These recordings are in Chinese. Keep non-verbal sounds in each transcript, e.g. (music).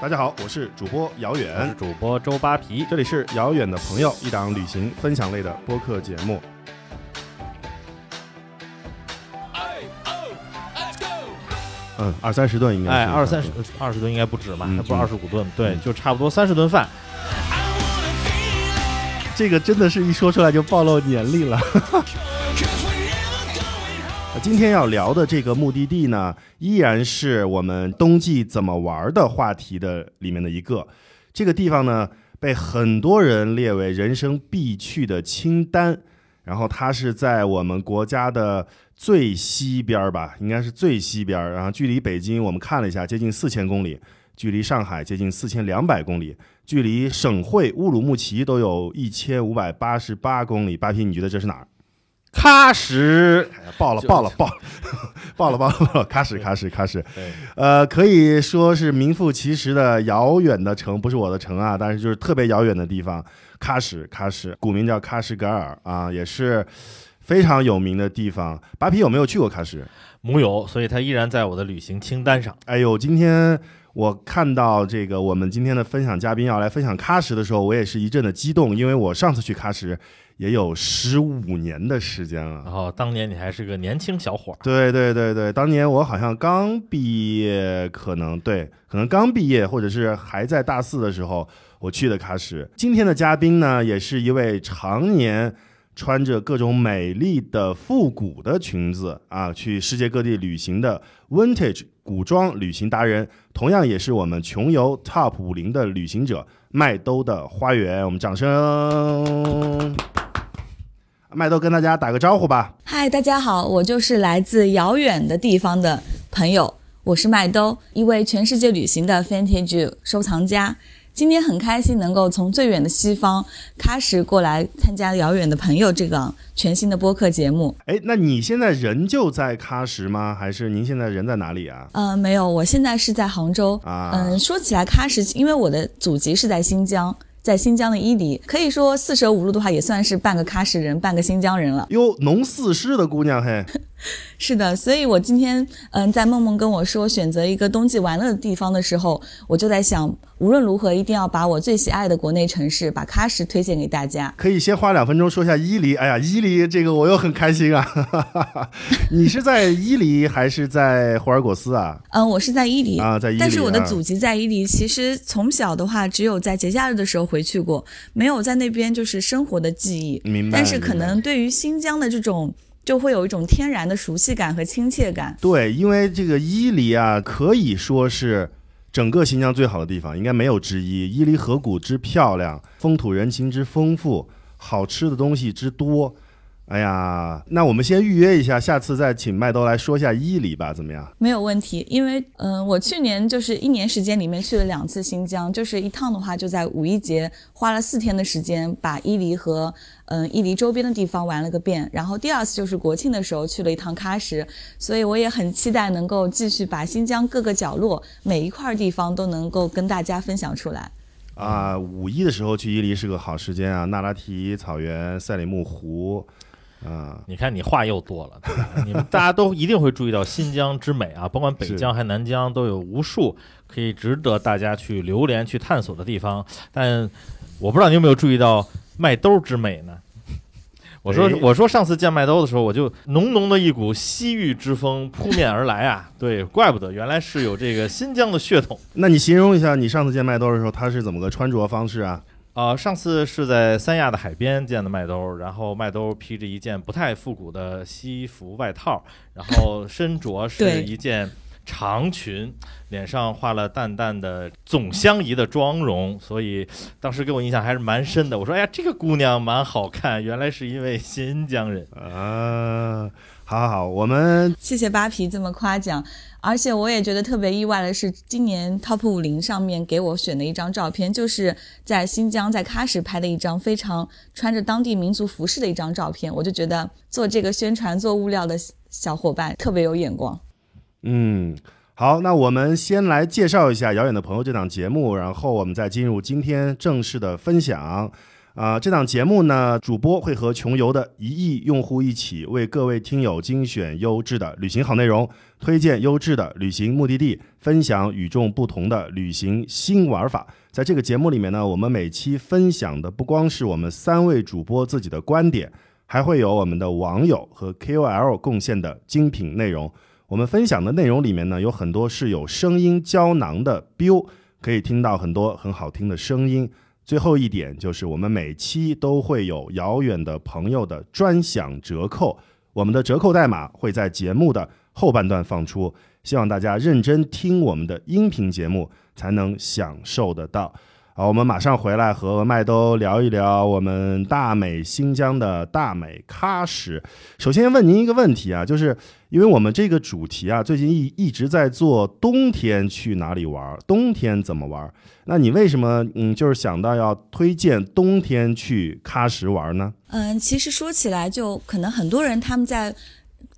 大家好，我是主播姚我是远，主播周扒皮。这里是遥远的朋友，一档旅行分享类的播客节目。嗯，二三十顿应该是哎，二三十二十吨应该不止吧？嗯不二十五吨，对，就差不多三十顿饭。这个真的是一说出来就暴露年龄了。今天要聊的这个目的地呢，依然是我们冬季怎么玩的话题的里面的一个。这个地方呢，被很多人列为人生必去的清单。然后它是在我们国家的最西边儿吧，应该是最西边儿。然后距离北京我们看了一下，接近四千公里；距离上海接近四千两百公里；距离省会乌鲁木齐都有一千五百八十八公里。八皮，你觉得这是哪儿？喀什，爆了，爆了，爆了，爆了，爆了，爆了！喀什，喀什，喀什。对，呃，可以说是名副其实的遥远的城，不是我的城啊，但是就是特别遥远的地方。喀什，喀什，古名叫喀什噶尔啊，也是非常有名的地方。扒皮有没有去过喀什？木有，所以它依然在我的旅行清单上。哎呦，今天我看到这个我们今天的分享嘉宾要来分享喀什的时候，我也是一阵的激动，因为我上次去喀什也有十五年的时间了然。后当年你还是个年轻小伙儿，对对对对，当年我好像刚毕业，可能对，可能刚毕业，或者是还在大四的时候，我去的喀什。今天的嘉宾呢，也是一位常年穿着各种美丽的复古的裙子啊，去世界各地旅行的 vintage 古装旅行达人，同样也是我们穷游 Top 五零的旅行者麦兜的花园。我们掌声。麦兜跟大家打个招呼吧。嗨，大家好，我就是来自遥远的地方的朋友，我是麦兜，一位全世界旅行的 vintage 收藏家。今天很开心能够从最远的西方喀什过来参加《遥远的朋友》这个全新的播客节目。哎，那你现在人就在喀什吗？还是您现在人在哪里啊？呃，没有，我现在是在杭州。啊嗯，说起来喀什，因为我的祖籍是在新疆，在新疆的伊犁，可以说四舍五入的话，也算是半个喀什人，半个新疆人了。哟，农四师的姑娘嘿，(laughs) 是的，所以我今天嗯，在梦梦跟我说选择一个冬季玩乐的地方的时候，我就在想，无论如何一定要把我最喜爱的国内城市把喀什推荐给大家。可以先花两分钟说一下伊犁。哎呀，伊犁这个我又很开心啊！(laughs) 你是在伊犁还是在霍尔果斯啊？嗯，我是在伊犁啊在伊犁但是我的啊祖籍在伊犁。其实从小的话，只有在节假日的时候回去过，没有在那边就是生活的记忆。明白。但是可能对于新疆的这种，就会有一种天然的熟悉感和亲切感。对，因为这个伊犁啊，可以说是整个新疆最好的地方，应该没有之一。伊犁河谷之漂亮，风土人情之丰富，好吃的东西之多。哎呀，那我们先预约一下，下次再请麦兜来说一下伊犁吧，怎么样？没有问题，因为嗯、呃我去年就是一年时间里面去了两次新疆，就是一趟的话就在五一节花了四天的时间，把伊犁和嗯、呃伊犁周边的地方玩了个遍，然后第二次就是国庆的时候去了一趟喀什，所以我也很期待能够继续把新疆各个角落每一块地方都能够跟大家分享出来。啊，五一的时候去伊犁是个好时间啊，那拉提草原、赛里木湖，啊，你看你话又多了，对吧？(laughs) 你们大家都一定会注意到新疆之美啊，甭管北疆还南疆，都有无数可以值得大家去流连、去探索的地方。但我不知道你有没有注意到麦兜之美呢？(laughs) 我说哎，我说上次见麦兜的时候，我就浓浓的一股西域之风扑面而来啊！(laughs) 对，怪不得原来是有这个新疆的血统。那你形容一下你上次见麦兜的时候，他是怎么个穿着方式啊？啊，上次是在三亚的海边见的麦兜，然后麦兜披着一件不太复古的西服外套，然后 (laughs) 身着是一件长裙，脸上画了淡淡的总相宜的妆容，所以当时给我印象还是蛮深的。我说，哎呀，这个姑娘蛮好看，原来是一位新疆人。啊，好好好，我们谢谢扒皮这么夸奖，而且我也觉得特别意外的是，今年 Top 五零上面给我选的一张照片，就是在新疆在喀什拍的一张非常穿着当地民族服饰的一张照片，我就觉得做这个宣传做物料的小伙伴特别有眼光。嗯，好，那我们先来介绍一下《遥远的朋友》这档节目，然后我们再进入今天正式的分享。啊、这档节目呢，主播会和穷游的一亿用户一起，为各位听友精选优质的旅行好内容，推荐优质的旅行目的地，分享与众不同的旅行新玩法。在这个节目里面呢，我们每期分享的不光是我们三位主播自己的观点，还会有我们的网友和 KOL 贡献的精品内容。我们分享的内容里面呢，有很多是有声音胶囊的 biu，可以听到很多很好听的声音。最后一点就是，我们每期都会有遥远的朋友的专享折扣，我们的折扣代码会在节目的后半段放出，希望大家认真听我们的音频节目，才能享受得到。好，我们马上回来和麦兜聊一聊我们大美新疆的大美喀什。首先问您一个问题啊，就是因为我们这个主题啊，最近一一直在做冬天去哪里玩，冬天怎么玩？那你为什么嗯，就是想到要推荐冬天去喀什玩呢？嗯，其实说起来，就可能很多人他们在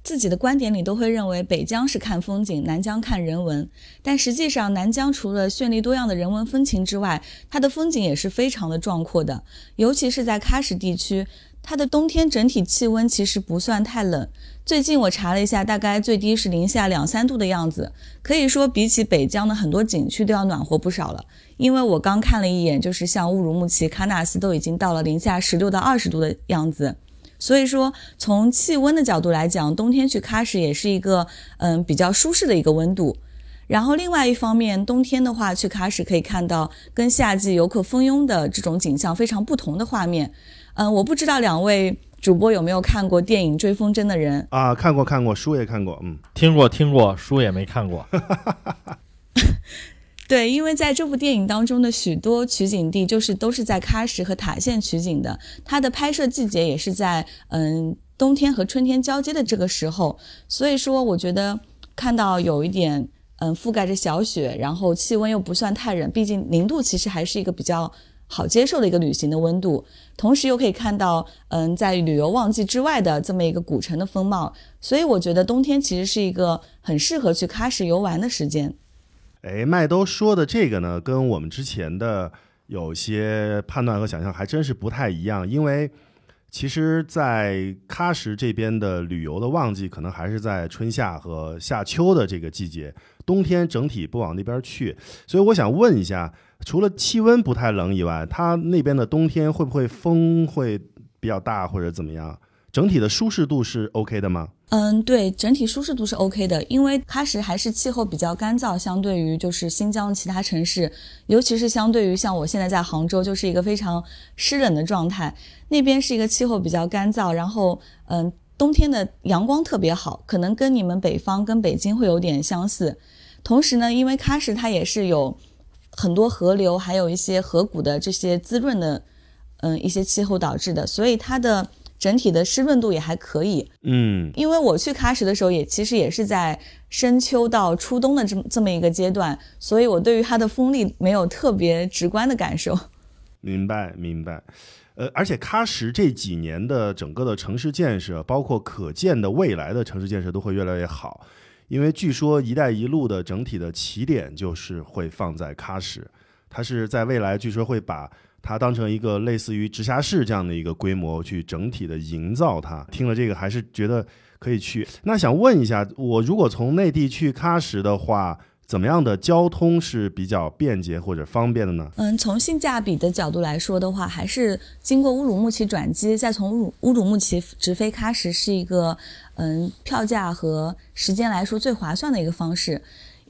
自己的观点里都会认为北疆是看风景，南疆看人文。但实际上，南疆除了绚丽多样的人文风情之外，它的风景也是非常的壮阔的。尤其是在喀什地区，它的冬天整体气温其实不算太冷。最近我查了一下，大概最低是零下两三度的样子，可以说比起北疆的很多景区都要暖和不少了。因为我刚看了一眼，就是像乌鲁木齐、喀纳斯都已经到了零下十六到二十度的样子。所以说，从气温的角度来讲，冬天去喀什也是一个嗯比较舒适的一个温度。然后另外一方面，冬天的话去喀什可以看到跟夏季游客蜂拥的这种景象非常不同的画面。嗯，我不知道两位主播有没有看过电影《追风筝的人》啊，看过看过，书也看过，嗯，听过听过，书也没看过。(laughs) 对，因为在这部电影当中的许多取景地就是都是在喀什和塔县取景的，它的拍摄季节也是在嗯冬天和春天交接的这个时候，所以说我觉得看到有一点嗯覆盖着小雪，然后气温又不算太冷，毕竟零度其实还是一个比较好接受的一个旅行的温度，同时又可以看到嗯在旅游旺季之外的这么一个古城的风貌，所以我觉得冬天其实是一个很适合去喀什游玩的时间。哎，麦兜说的这个呢，跟我们之前的有些判断和想象还真是不太一样。因为其实，在喀什这边的旅游的旺季，可能还是在春夏和夏秋的这个季节，冬天整体不往那边去。所以我想问一下，除了气温不太冷以外，它那边的冬天会不会风会比较大，或者怎么样？整体的舒适度是 OK 的吗？嗯，对，整体舒适度是 OK 的，因为喀什还是气候比较干燥，相对于就是新疆其他城市，尤其是相对于像我现在在杭州，就是一个非常湿冷的状态。那边是一个气候比较干燥，然后嗯，冬天的阳光特别好，可能跟你们北方跟北京会有点相似。同时呢，因为喀什它也是有很多河流，还有一些河谷的这些滋润的，嗯，一些气候导致的，所以它的。整体的湿润度也还可以，嗯，因为我去喀什的时候也其实也是在深秋到初冬的这么这么一个阶段，所以我对于它的风力没有特别直观的感受。明白，明白。呃，而且喀什这几年的整个的城市建设，包括可见的未来的城市建设都会越来越好，因为据说“一带一路”的整体的起点就是会放在喀什，它是在未来据说会把。它当成一个类似于直辖市这样的一个规模去整体的营造它，听了这个还是觉得可以去。那想问一下，我如果从内地去喀什的话，怎么样的交通是比较便捷或者方便的呢？嗯，从性价比的角度来说的话，还是经过乌鲁木齐转机，再从乌鲁乌鲁木齐直飞喀什是一个嗯票价和时间来说最划算的一个方式。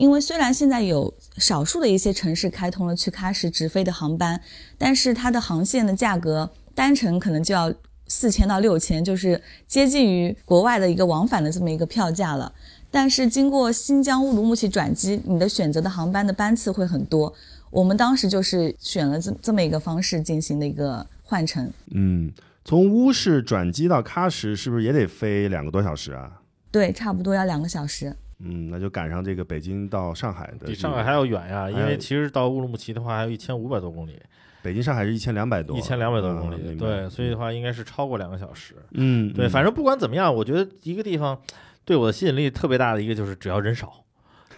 因为虽然现在有少数的一些城市开通了去喀什直飞的航班，但是它的航线的价格单程可能就要四千到六千，就是接近于国外的一个往返的这么一个票价了。但是经过新疆乌鲁木齐转机，你的选择的航班的班次会很多。我们当时就是选了这这么一个方式进行的一个换乘。嗯，从乌市转机到喀什是不是也得飞两个多小时啊？对，差不多要两个小时。嗯，那就赶上这个北京到上海的，比上海还要远呀。因为其实到乌鲁木齐的话，还有一千五百多公里。北京上海是一千两百多，一千两百多公里。嗯对，所以的话应该是超过两个小时。嗯，对，嗯反正不管怎么样，我觉得一个地方对我的吸引力特别大的一个就是只要人少，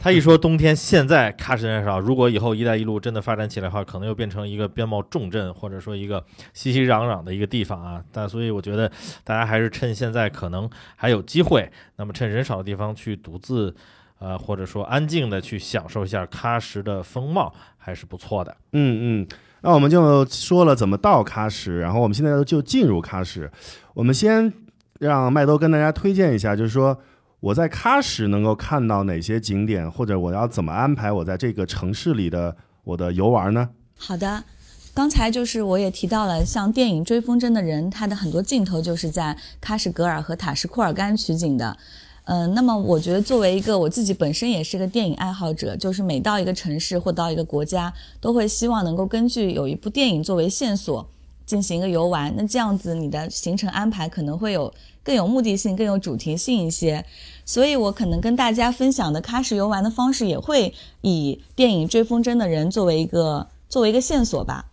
他一说冬天，现在喀什人少，如果以后“一带一路”真的发展起来的话，可能又变成一个边贸重镇，或者说一个熙熙攘攘的一个地方啊。但所以我觉得大家还是趁现在可能还有机会，那么趁人少的地方去独自，呃，或者说安静的去享受一下喀什的风貌，还是不错的。嗯嗯，那我们就说了怎么到喀什，然后我们现在就进入喀什。我们先让麦兜跟大家推荐一下，就是说我在喀什能够看到哪些景点，或者我要怎么安排我在这个城市里的我的游玩呢？好的，刚才就是我也提到了，像电影《追风筝的人》，它的很多镜头就是在喀什格尔和塔什库尔干取景的。嗯，那么我觉得作为一个我自己本身也是个电影爱好者，就是每到一个城市或到一个国家，都会希望能够根据有一部电影作为线索进行一个游玩。那这样子你的行程安排可能会有更有目的性、更有主题性一些。所以我可能跟大家分享的喀什游玩的方式也会以电影《追风筝的人》作为一个作为一个线索吧。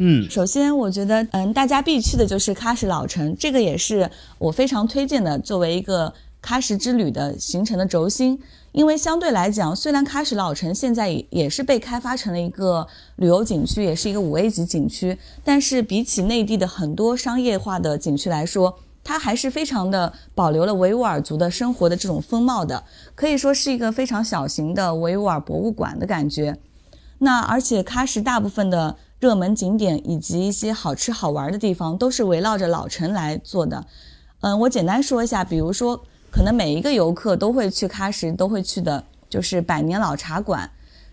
嗯首先，我觉得，嗯，大家必去的就是喀什老城，这个也是我非常推荐的，作为一个喀什之旅的行程的轴心。因为相对来讲，虽然喀什老城现在也也是被开发成了一个旅游景区，也是一个五 A 级景区，但是比起内地的很多商业化的景区来说，它还是非常的保留了维吾尔族的生活的这种风貌的，可以说是一个非常小型的维吾尔博物馆的感觉。那而且喀什大部分的热门景点以及一些好吃好玩的地方都是围绕着老城来做的。嗯，我简单说一下，比如说，可能每一个游客都会去喀什都会去的，就是百年老茶馆。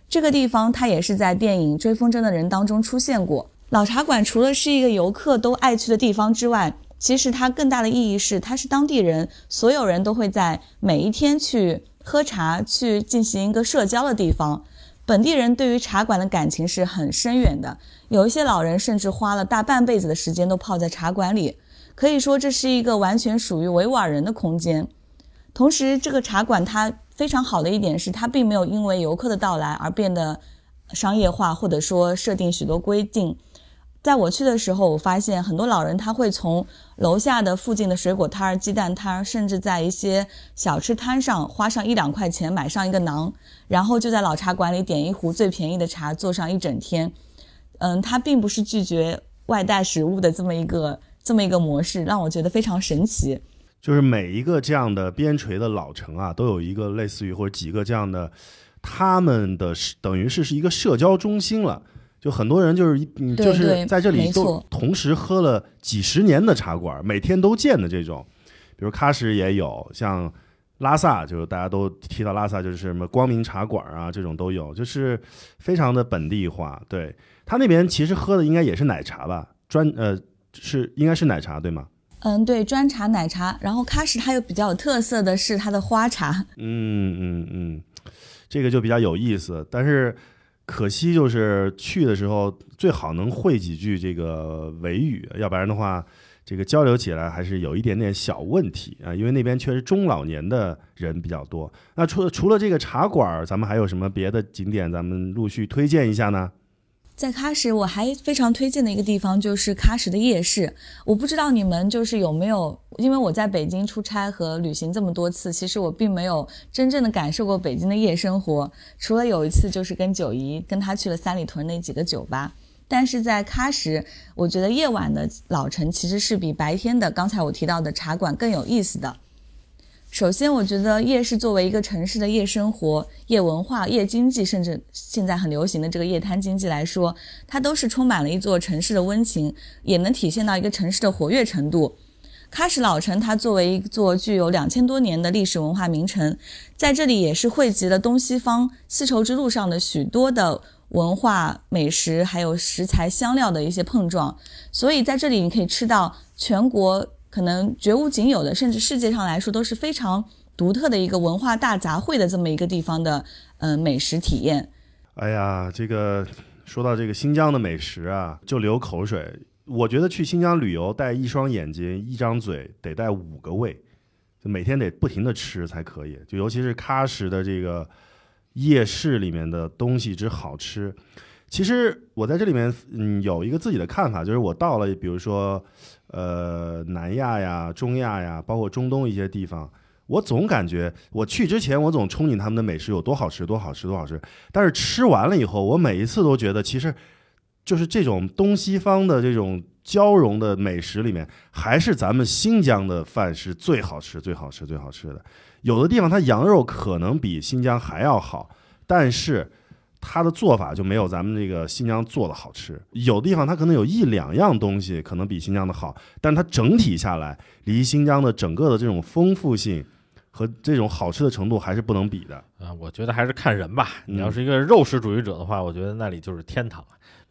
这个地方它也是在电影《追风筝的人》当中出现过。老茶馆除了是一个游客都爱去的地方之外，其实它更大的意义是，它是当地人所有人都会在每一天去喝茶、去进行一个社交的地方。本地人对于茶馆的感情是很深远的，有一些老人甚至花了大半辈子的时间都泡在茶馆里，可以说这是一个完全属于维吾尔人的空间。同时，这个茶馆它非常好的一点是，它并没有因为游客的到来而变得商业化，或者说设定许多规定。在我去的时候，我发现很多老人他会从楼下的附近的水果摊儿、鸡蛋摊儿，甚至在一些小吃摊上花上一两块钱买上一个馕，然后就在老茶馆里点一壶最便宜的茶，坐上一整天。嗯，他并不是拒绝外带食物的这么一个这么一个模式，让我觉得非常神奇。就是每一个这样的边陲的老城啊，都有一个类似于或者几个这样的，他们的等于是是一个社交中心了。就很多人就是一嗯就是在这里都同时喝了几十年的茶馆，每天都见的这种，比如喀什也有，像拉萨，就是大家都提到拉萨，就是什么光明茶馆啊，这种都有，就是非常的本地化。对他那边其实喝的应该也是奶茶吧，专呃是应该是奶茶对吗？嗯，对，砖茶、奶茶，然后喀什它又比较有特色的是它的花茶。(laughs) 嗯嗯嗯，这个就比较有意思，但是可惜就是去的时候最好能会几句这个维语，要不然的话，这个交流起来还是有一点点小问题啊，因为那边确实中老年的人比较多。那除了除了这个茶馆，咱们还有什么别的景点，咱们陆续推荐一下呢？在喀什，我还非常推荐的一个地方就是喀什的夜市。我不知道你们就是有没有，因为我在北京出差和旅行这么多次，其实我并没有真正的感受过北京的夜生活。除了有一次就是跟九姨跟她去了三里屯那几个酒吧，但是在喀什，我觉得夜晚的老城其实是比白天的刚才我提到的茶馆更有意思的。首先，我觉得夜市作为一个城市的夜生活、夜文化、夜经济，甚至现在很流行的这个夜摊经济来说，它都是充满了一座城市的温情，也能体现到一个城市的活跃程度。喀什老城，它作为一座具有两千多年的历史文化名城，在这里也是汇集了东西方丝绸之路上的许多的文化、美食，还有食材、香料的一些碰撞。所以在这里，你可以吃到全国可能绝无仅有的，甚至世界上来说都是非常独特的一个文化大杂烩的这么一个地方的，呃，美食体验。哎呀，这个说到这个新疆的美食啊，就流口水。我觉得去新疆旅游，带一双眼睛、一张嘴，得带五个胃，就每天得不停的吃才可以。就尤其是喀什的这个夜市里面的东西之好吃。其实我在这里面，嗯，有一个自己的看法，就是我到了，比如说，呃，南亚呀、中亚呀，包括中东一些地方，我总感觉我去之前，我总憧憬他们的美食有多好吃，多好吃，多好吃。但是吃完了以后，我每一次都觉得，其实就是这种东西方的这种交融的美食里面，还是咱们新疆的饭是最好吃、最好吃、最好吃的。有的地方它羊肉可能比新疆还要好，但是他的做法就没有咱们这个新疆做的好吃。有的地方他可能有一两样东西可能比新疆的好，但它整体下来离新疆的整个的这种丰富性。和这种好吃的程度还是不能比的啊！我觉得还是看人吧。你要是一个肉食主义者的话，我觉得那里就是天堂。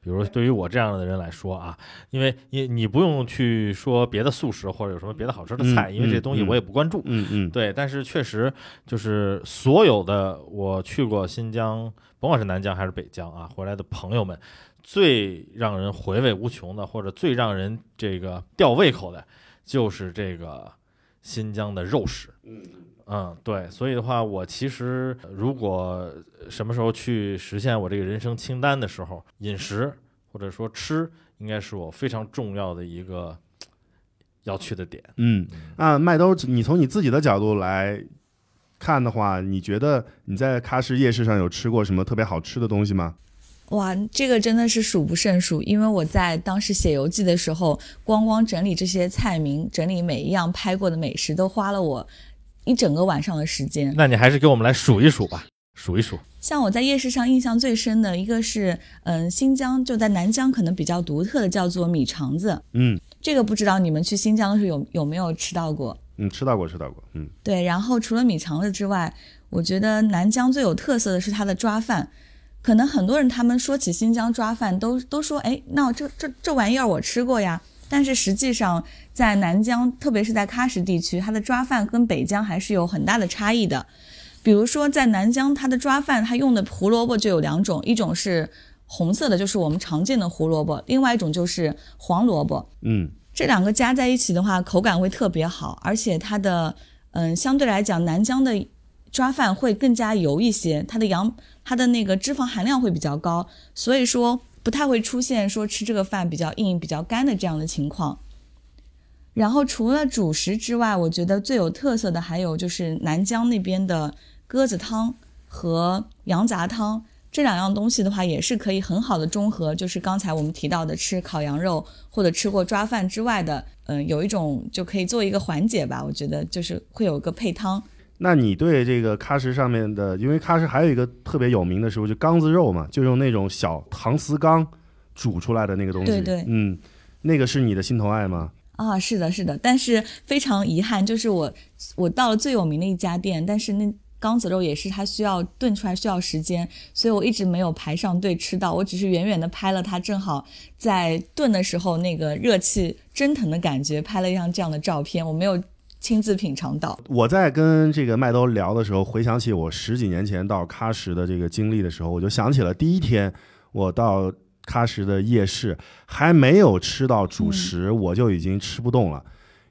比如对于我这样的人来说啊，因为你你不用去说别的素食或者有什么别的好吃的菜，嗯因为这东西嗯我也不关注。嗯嗯，对，但是确实就是所有的我去过新疆，甭管是南疆还是北疆啊，回来的朋友们，最让人回味无穷的，或者最让人这个吊胃口的，就是这个新疆的肉食。嗯，对，所以的话，我其实如果什么时候去实现我这个人生清单的时候，饮食或者说吃，应该是我非常重要的一个要去的点。嗯，那麦兜，你从你自己的角度来看的话，你觉得你在喀什夜市上有吃过什么特别好吃的东西吗？哇，这个真的是数不胜数，因为我在当时写游记的时候，光光整理这些菜名，整理每一样拍过的美食，都花了我一整个晚上的时间。那你还是给我们来数一数吧，数一数。像我在夜市上印象最深的一个是，嗯，新疆就在南疆可能比较独特的叫做米肠子，嗯这个不知道你们去新疆的时候有有没有吃到过？嗯，吃到过，吃到过。嗯对，然后除了米肠子之外，我觉得南疆最有特色的是它的抓饭。可能很多人他们说起新疆抓饭，都都说，哎，那这这这玩意儿我吃过呀。但是实际上，在南疆，特别是在喀什地区，它的抓饭跟北疆还是有很大的差异的。比如说，在南疆，它的抓饭它用的胡萝卜就有两种，一种是红色的，就是我们常见的胡萝卜；另外一种就是黄萝卜。嗯这两个加在一起的话，口感会特别好，而且它的嗯，相对来讲，南疆的抓饭会更加油一些，它的羊它的那个脂肪含量会比较高，所以说不太会出现说吃这个饭比较硬、比较干的这样的情况。然后除了主食之外，我觉得最有特色的还有就是南疆那边的鸽子汤和羊杂汤。这两样东西的话，也是可以很好的中和，就是刚才我们提到的吃烤羊肉或者吃过抓饭之外的，嗯、有一种就可以做一个缓解吧。我觉得就是会有个配汤，那你对这个喀什上面的，因为喀什还有一个特别有名的食物，就缸子肉嘛，就用那种小搪瓷缸煮出来的那个东西。对对嗯，那个是你的心头爱吗？啊，是的，是的，但是非常遗憾，就是我我到了最有名的一家店，但是那缸子肉也是它需要炖出来需要时间，所以我一直没有排上队吃到，我只是远远的拍了它，正好在炖的时候那个热气蒸腾的感觉，拍了一张这样的照片，我没有亲自品尝到。我在跟这个麦兜聊的时候，回想起我十几年前到喀什的这个经历的时候，我就想起了第一天我到喀什的夜市，还没有吃到主食，我就已经吃不动了，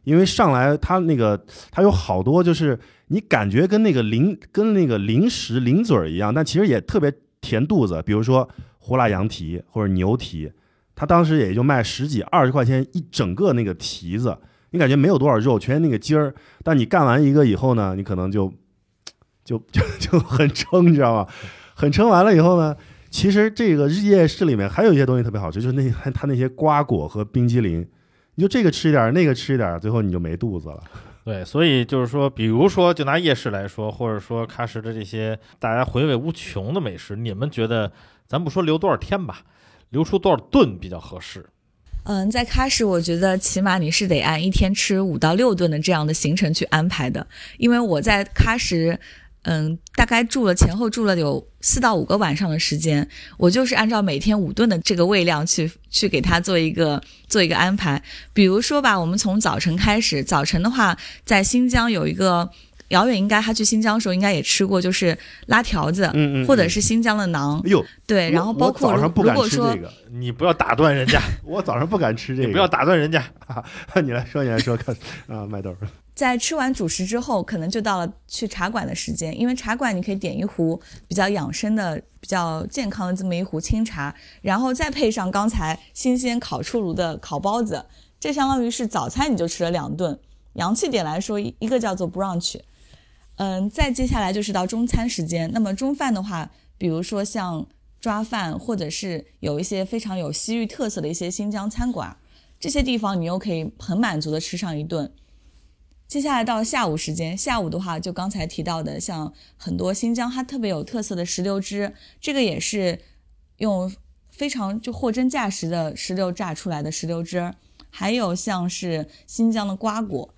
因为上来它那个它有好多就是你感觉跟那个零跟那个零食零嘴儿一样，但其实也特别填肚子，比如说胡辣羊蹄或者牛蹄，它当时也就卖十几二十块钱一整个那个蹄子。你感觉没有多少肉，全是那个筋儿，但你干完一个以后呢，你可能就就 (laughs) 就就很撑，你知道吗？很撑完了以后呢，其实这个夜市里面还有一些东西特别好吃，就是那它那些瓜果和冰激凌，你就这个吃一点，那个吃一点，最后你就没肚子了。对，所以就是说，比如说，就拿夜市来说，或者说喀什的这些大家回味无穷的美食，你们觉得，咱不说留多少天吧，留出多少顿比较合适？嗯，在喀什，我觉得起码你是得按一天吃五到六顿的这样的行程去安排的，因为我在喀什，嗯，大概住了前后住了有四到五个晚上的时间，我就是按照每天五顿的这个胃量去去给它做一个做一个安排。比如说吧，我们从早晨开始，早晨的话，在新疆有一个。遥远应该他去新疆的时候应该也吃过，就是拉条子，嗯嗯或者是新疆的馕，哎呦，对，然后包括 (laughs) 早上不敢如果说吃这个，你不要打断人家，我早上不敢吃这个，不要打断人家。你来说，你来说看啊，麦豆，在吃完主食之后，可能就到了去茶馆的时间，因为茶馆你可以点一壶比较养生的、比较健康的这么一壶清茶，然后再配上刚才新鲜烤出炉的烤包子，这相当于是早餐你就吃了两顿。洋气点来说，一一个叫做 brunch，嗯，再接下来就是到中餐时间。那么中饭的话，比如说像抓饭，或者是有一些非常有西域特色的一些新疆餐馆，这些地方你又可以很满足的吃上一顿。接下来到下午时间，下午的话就刚才提到的，像很多新疆它特别有特色的石榴汁，这个也是用非常就货真价实的石榴榨出来的石榴汁，还有像是新疆的瓜果。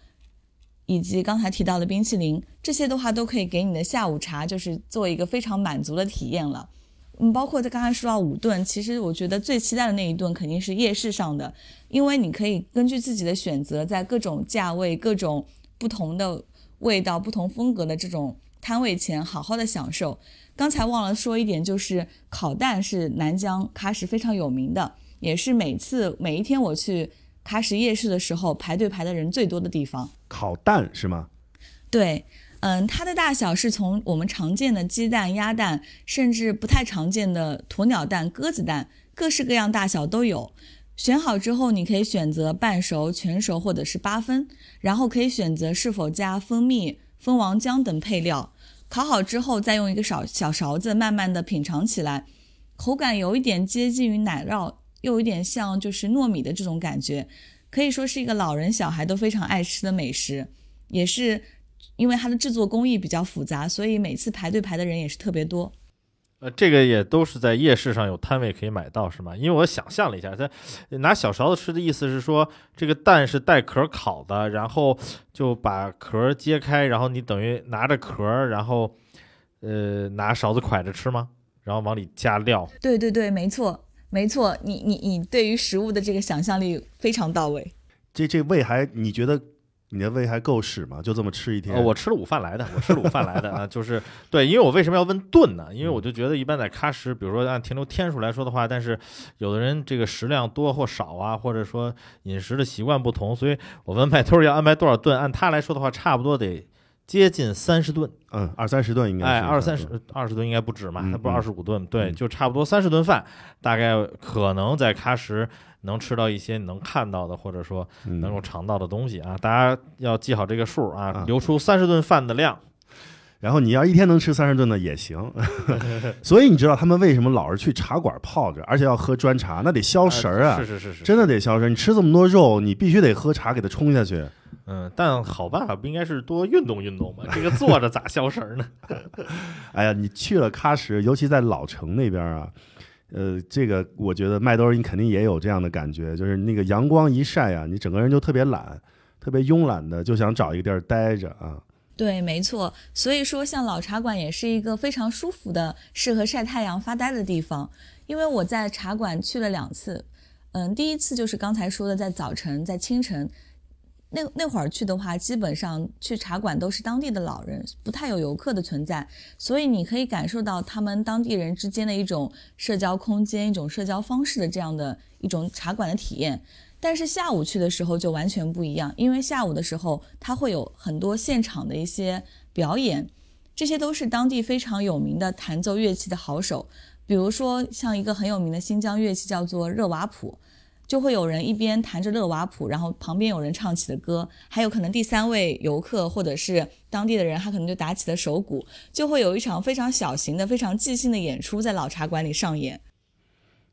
以及刚才提到的冰淇淋，这些的话都可以给你的下午茶，就是做一个非常满足的体验了。嗯，包括在刚才说到五顿，其实我觉得最期待的那一顿肯定是夜市上的，因为你可以根据自己的选择，在各种价位、各种不同的味道、不同风格的这种摊位前，好好的享受。刚才忘了说一点，就是烤蛋是南疆喀什非常有名的，也是每次每一天我去。喀什夜市的时候，排队排的人最多的地方，烤蛋是吗？对，嗯，它的大小是从我们常见的鸡蛋、鸭蛋，甚至不太常见的鸵鸟蛋、鸽子蛋，各式各样大小都有。选好之后，你可以选择半熟、全熟或者是八分，然后可以选择是否加蜂蜜、蜂王浆等配料。烤好之后，再用一个勺小勺子慢慢的品尝起来，口感有一点接近于奶酪。又有点像就是糯米的这种感觉，可以说是一个老人小孩都非常爱吃的美食，也是因为它的制作工艺比较复杂，所以每次排队排的人也是特别多。呃，这个也都是在夜市上有摊位可以买到，是吗？因为我想象了一下，它拿小勺子吃的意思是说，这个蛋是带壳烤的，然后就把壳揭开，然后你等于拿着壳，然后呃拿勺子蒯着吃吗？然后往里加料？对对对，没错。没错，你你你对于食物的这个想象力非常到位。这这胃还你觉得你的胃还够使吗？就这么吃一天？我吃了午饭来的，我吃了午饭来的啊，就是对，因为我为什么要问炖呢？因为我就觉得一般在喀什，比如说按停留天数来说的话，但是有的人这个食量多或少啊，或者说饮食的习惯不同，所以我问麦兜要安排多少顿，按他来说的话，差不多得。接近三十吨，嗯，二三十吨应该，哎，二三十二十吨应该不止嘛，还不是二十五吨，对，就差不多三十顿饭，大概可能在喀什能吃到一些你能看到的或者说能够尝到的东西啊，大家要记好这个数啊，留出三十顿饭的量，然后你要一天能吃三十顿呢也行，(laughs) 所以你知道他们为什么老是去茶馆泡着，而且要喝砖茶，那得消食儿啊，是是是是，真的得消食，你吃这么多肉，你必须得喝茶给它冲下去。嗯，但好办法不应该是多运动运动吗？这个坐着咋消食呢？(laughs) 哎呀，你去了喀什，尤其在老城那边啊，呃，这个我觉得麦兜你肯定也有这样的感觉，就是那个阳光一晒啊，你整个人就特别懒，特别慵懒的，就想找一个地儿待着啊。对，没错。所以说，像老茶馆也是一个非常舒服的、适合晒太阳发呆的地方。因为我在茶馆去了两次，嗯，第一次就是刚才说的，在早晨，在清晨。那那会儿去的话，基本上去茶馆都是当地的老人，不太有游客的存在，所以你可以感受到他们当地人之间的一种社交空间、一种社交方式的这样的一种茶馆的体验。但是下午去的时候就完全不一样，因为下午的时候它会有很多现场的一些表演，这些都是当地非常有名的弹奏乐器的好手，比如说像一个很有名的新疆乐器叫做热瓦普。就会有人一边弹着热瓦普，然后旁边有人唱起的歌，还有可能第三位游客或者是当地的人，他可能就打起了手鼓，就会有一场非常小型的、非常即兴的演出在老茶馆里上演。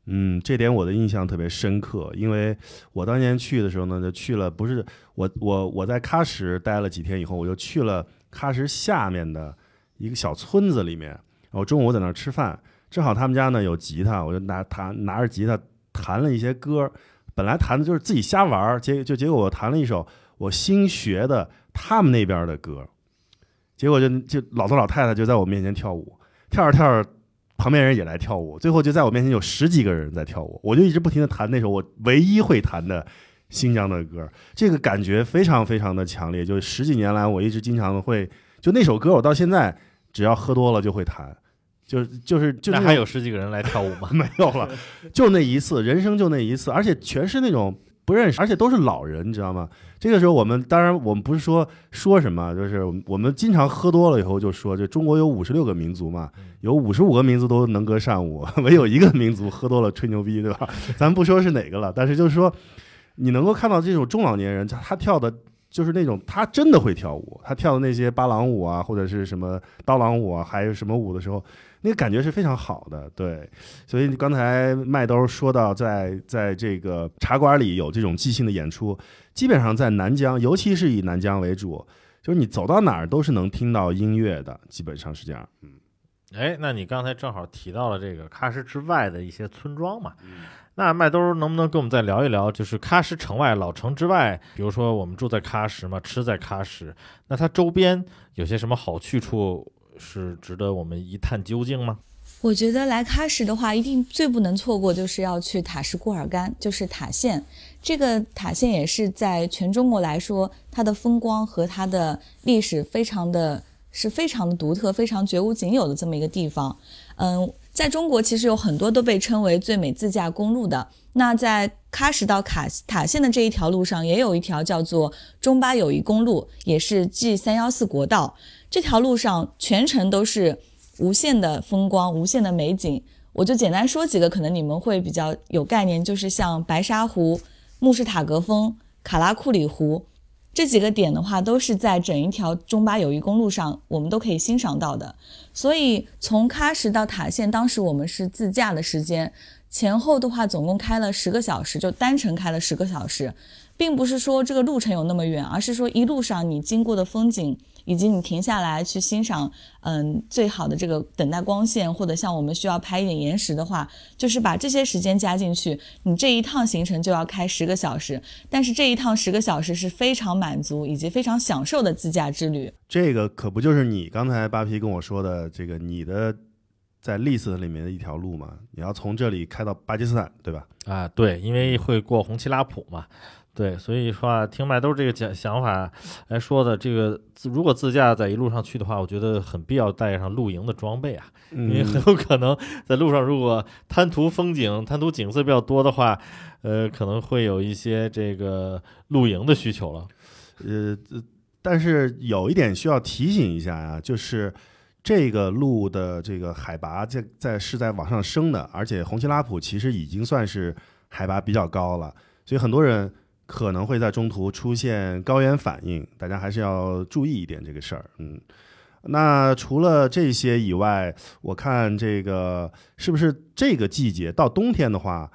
嗯，这点我的印象特别深刻，因为我当年去的时候呢，就去了，不是我我我在喀什待了几天以后，我就去了喀什下面的一个小村子里面，然后中午我在那儿吃饭，正好他们家呢有吉他，我就拿弹拿着吉他。弹了一些歌，本来弹的就是自己瞎玩儿，结就结果我弹了一首我新学的他们那边的歌，结果就就老头老太太就在我面前跳舞，跳着跳着，旁边人也来跳舞，最后就在我面前有十几个人在跳舞，我就一直不停的弹那首我唯一会弹的新疆的歌，这个感觉非常非常的强烈，就十几年来我一直经常会就那首歌，我到现在只要喝多了就会弹。就是就是就那还有十几个人来跳舞吗？(laughs) 没有了，就那一次，人生就那一次，而且全是那种不认识，而且都是老人，你知道吗？这个时候我们当然我们不是说说什么，就是我们经常喝多了以后就说，就中国有五十六个民族嘛，有五十五个民族都能歌善舞，(laughs) 唯有一个民族喝多了吹牛逼，对吧？咱不说是哪个了，但是就是说，你能够看到这种中老年人，他跳的就是那种他真的会跳舞，他跳的那些巴郎舞啊，或者是什么刀郎舞啊，还有什么舞的时候，那个感觉是非常好的。对，所以刚才麦兜说到在在这个茶馆里有这种即兴的演出，基本上在南疆，尤其是以南疆为主，就是你走到哪儿都是能听到音乐的，基本上是这样。嗯，哎，那你刚才正好提到了这个喀什之外的一些村庄嘛？那麦兜能不能跟我们再聊一聊，就是喀什城外老城之外，比如说我们住在喀什嘛，吃在喀什，那它周边有些什么好去处是值得我们一探究竟吗？我觉得来喀什的话，一定最不能错过就是要去塔什库尔干，就是塔县。这个塔县也是在全中国来说，它的风光和它的历史非常的是非常的独特，非常绝无仅有的这么一个地方。嗯。在中国，其实有很多都被称为最美自驾公路的。那在喀什到卡塔县的这一条路上，也有一条叫做中巴友谊公路，也是 G 三幺四国道。这条路上全程都是无限的风光，无限的美景。我就简单说几个，可能你们会比较有概念，就是像白沙湖、慕士塔格峰、卡拉库里湖。这几个点的话，都是在整一条中巴友谊公路上，我们都可以欣赏到的。所以从喀什到塔县，当时我们是自驾的时间，前后的话总共开了十个小时，就单程开了十个小时，并不是说这个路程有那么远，而是说一路上你经过的风景。以及你停下来去欣赏，嗯，最好的这个等待光线，或者像我们需要拍一点延时的话，就是把这些时间加进去，你这一趟行程就要开十个小时。但是这一趟十个小时是非常满足以及非常享受的自驾之旅。这个可不就是你刚才扒皮跟我说的这个你的在 list 里面的一条路吗？你要从这里开到巴基斯坦，对吧？啊，对，因为会过红旗拉普嘛。对，所以说啊，听麦兜这个讲想法来说的，这个如果自驾在一路上去的话，我觉得很必要带上露营的装备啊，因为很有可能在路上如果贪图风景、贪图景色比较多的话，呃，可能会有一些这个露营的需求了。呃，但是有一点需要提醒一下呀，就是这个路的这个海拔在在是在往上升的，而且红旗拉普其实已经算是海拔比较高了，所以很多人。可能会在中途出现高原反应，大家还是要注意一点这个事儿。嗯，那除了这些以外，我看这个是不是这个季节到冬天的话，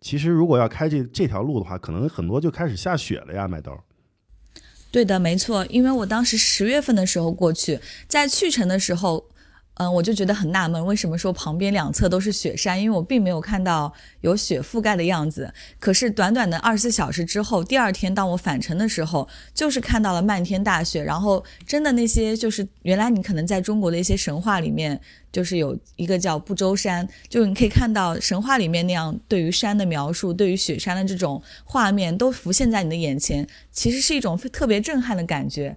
其实如果要开这这条路的话，可能很多就开始下雪了呀，麦兜。对的，没错，因为我当时十月份的时候过去，在去程的时候。嗯，我就觉得很纳闷，为什么说旁边两侧都是雪山？因为我并没有看到有雪覆盖的样子。可是短短的二十四小时之后，第二天当我返程的时候，就是看到了漫天大雪。然后真的那些就是原来你可能在中国的一些神话里面，就是有一个叫不周山，就你可以看到神话里面那样对于山的描述，对于雪山的这种画面都浮现在你的眼前，其实是一种特别震撼的感觉，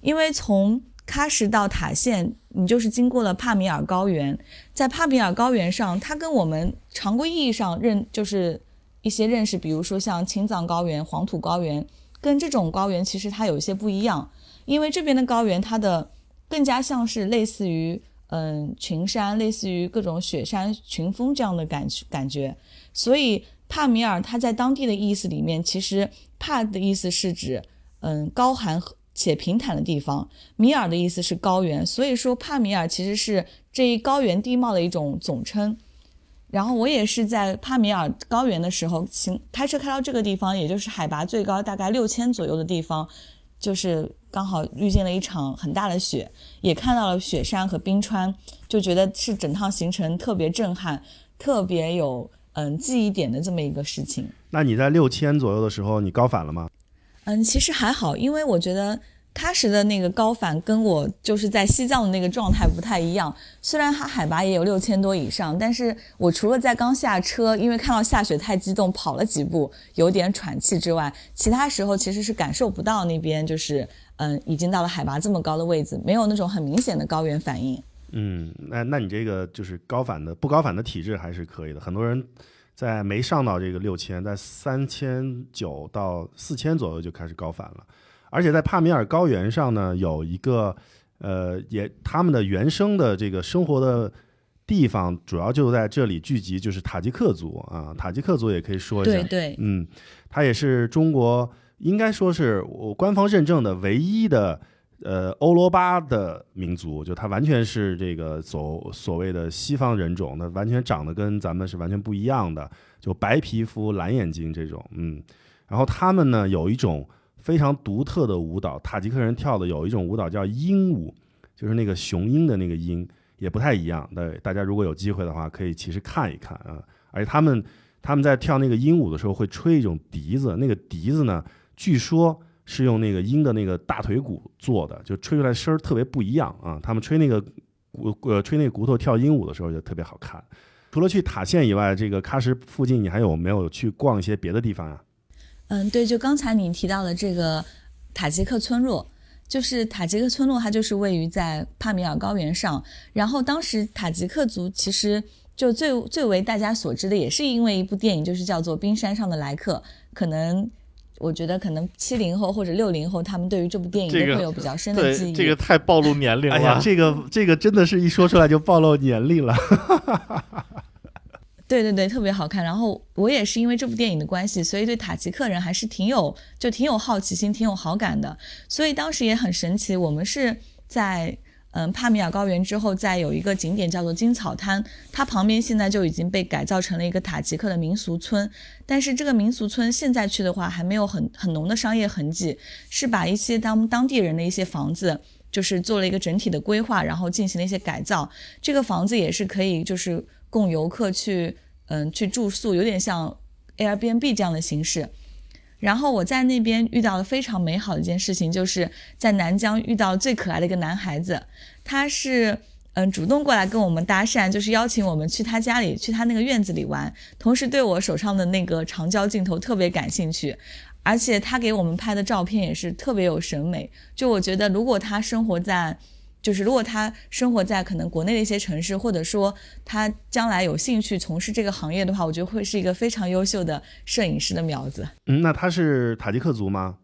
因为从。喀什到塔县，你就是经过了帕米尔高原，在帕米尔高原上，它跟我们常规意义上认就是一些认识，比如说像青藏高原、黄土高原，跟这种高原其实它有一些不一样，因为这边的高原它的更加像是类似于嗯群山，类似于各种雪山群峰这样的感感觉，所以帕米尔它在当地的意思里面，其实帕的意思是指嗯高寒和。且平坦的地方，米尔的意思是高原，所以说帕米尔其实是这一高原地貌的一种总称。然后我也是在帕米尔高原的时候，行开车开到这个地方，也就是海拔最高大概六千左右的地方，就是刚好遇见了一场很大的雪，也看到了雪山和冰川，就觉得是整趟行程特别震撼，特别有嗯记忆点的这么一个事情。那你在六千左右的时候，你高反了吗？嗯，其实还好，因为我觉得喀什的那个高反跟我就是在西藏的那个状态不太一样。虽然它海拔也有六千多以上，但是我除了在刚下车，因为看到下雪太激动，跑了几步有点喘气之外，其他时候其实是感受不到那边就是嗯已经到了海拔这么高的位置，没有那种很明显的高原反应。嗯，那那你这个就是高反的不高反的体质还是可以的，很多人。在没上到这个六千，在三千九到四千左右就开始高反了，而且在帕米尔高原上呢，有一个呃，也他们的原生的这个生活的地方，主要就在这里聚集，就是塔吉克族啊。塔吉克族也可以说一下，对对，嗯，他也是中国应该说是我官方认证的唯一的呃欧罗巴的民族，就它完全是这个所所谓的西方人种，它完全长得跟咱们是完全不一样的，就白皮肤、蓝眼睛这种，嗯，然后他们呢有一种非常独特的舞蹈，塔吉克人跳的有一种舞蹈叫鹰舞，就是那个雄鹰的那个鹰，也不太一样。对，大家如果有机会的话，可以其实看一看啊。而且他们他们在跳那个鹰舞的时候会吹一种笛子，那个笛子呢，据说是用那个鹰的那个大腿骨做的，就吹出来声儿特别不一样啊。他们吹那个骨呃吹那个骨头跳鹦鹉的时候就特别好看。除了去塔县以外，这个喀什附近你还有没有去逛一些别的地方呀？嗯，对，就刚才你提到的这个塔吉克村落，就是塔吉克村落，它就是位于在帕米尔高原上。然后当时塔吉克族其实就最最为大家所知的，也是因为一部电影，就是叫做《冰山上的来客》。可能我觉得，可能七零后或者六零后，他们对于这部电影都会有比较深的记对，忆。这个太暴露年龄了。哎呀，这个这个真的是一说出来就暴露年龄了。对对对，特别好看。然后我也是因为这部电影的关系，所以对塔吉克人还是挺有就挺有好奇心、挺有好感的。所以当时也很神奇，我们是在嗯帕米尔高原之后，再有一个景点叫做金草滩，它旁边现在就已经被改造成了一个塔吉克的民俗村。但是这个民俗村现在去的话，还没有很很浓的商业痕迹，是把一些当当地人的一些房子。就是做了一个整体的规划，然后进行了一些改造。这个房子也是可以，就是供游客去，嗯，去住宿，有点像 Airbnb 这样的形式。然后我在那边遇到了非常美好的一件事情，就是在南疆遇到最可爱的一个男孩子，他是嗯主动过来跟我们搭讪，就是邀请我们去他家里，去他那个院子里玩，同时对我手上的那个长焦镜头特别感兴趣。而且他给我们拍的照片也是特别有审美，就我觉得如果他生活在，就是如果他生活在可能国内的一些城市，或者说他将来有兴趣从事这个行业的话，我觉得会是一个非常优秀的摄影师的苗子。嗯，那他是塔吉克族吗？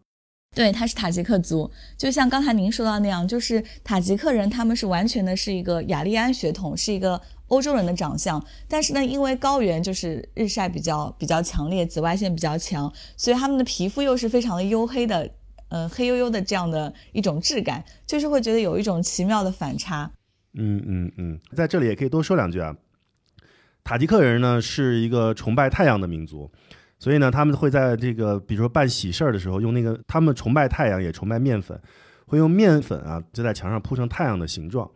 对，他是塔吉克族，就像刚才您说到那样，就是塔吉克人，他们是完全的是一个雅利安血统，是一个欧洲人的长相。但是呢，因为高原就是日晒比较比较强烈，紫外线比较强，所以他们的皮肤又是非常的黝黑的，呃，黑黝黝的这样的一种质感，就是会觉得有一种奇妙的反差。嗯嗯嗯，在这里也可以多说两句啊。塔吉克人呢是一个崇拜太阳的民族，所以呢他们会在这个比如说办喜事儿的时候用那个，他们崇拜太阳也崇拜面粉，会用面粉啊就在墙上铺成太阳的形状，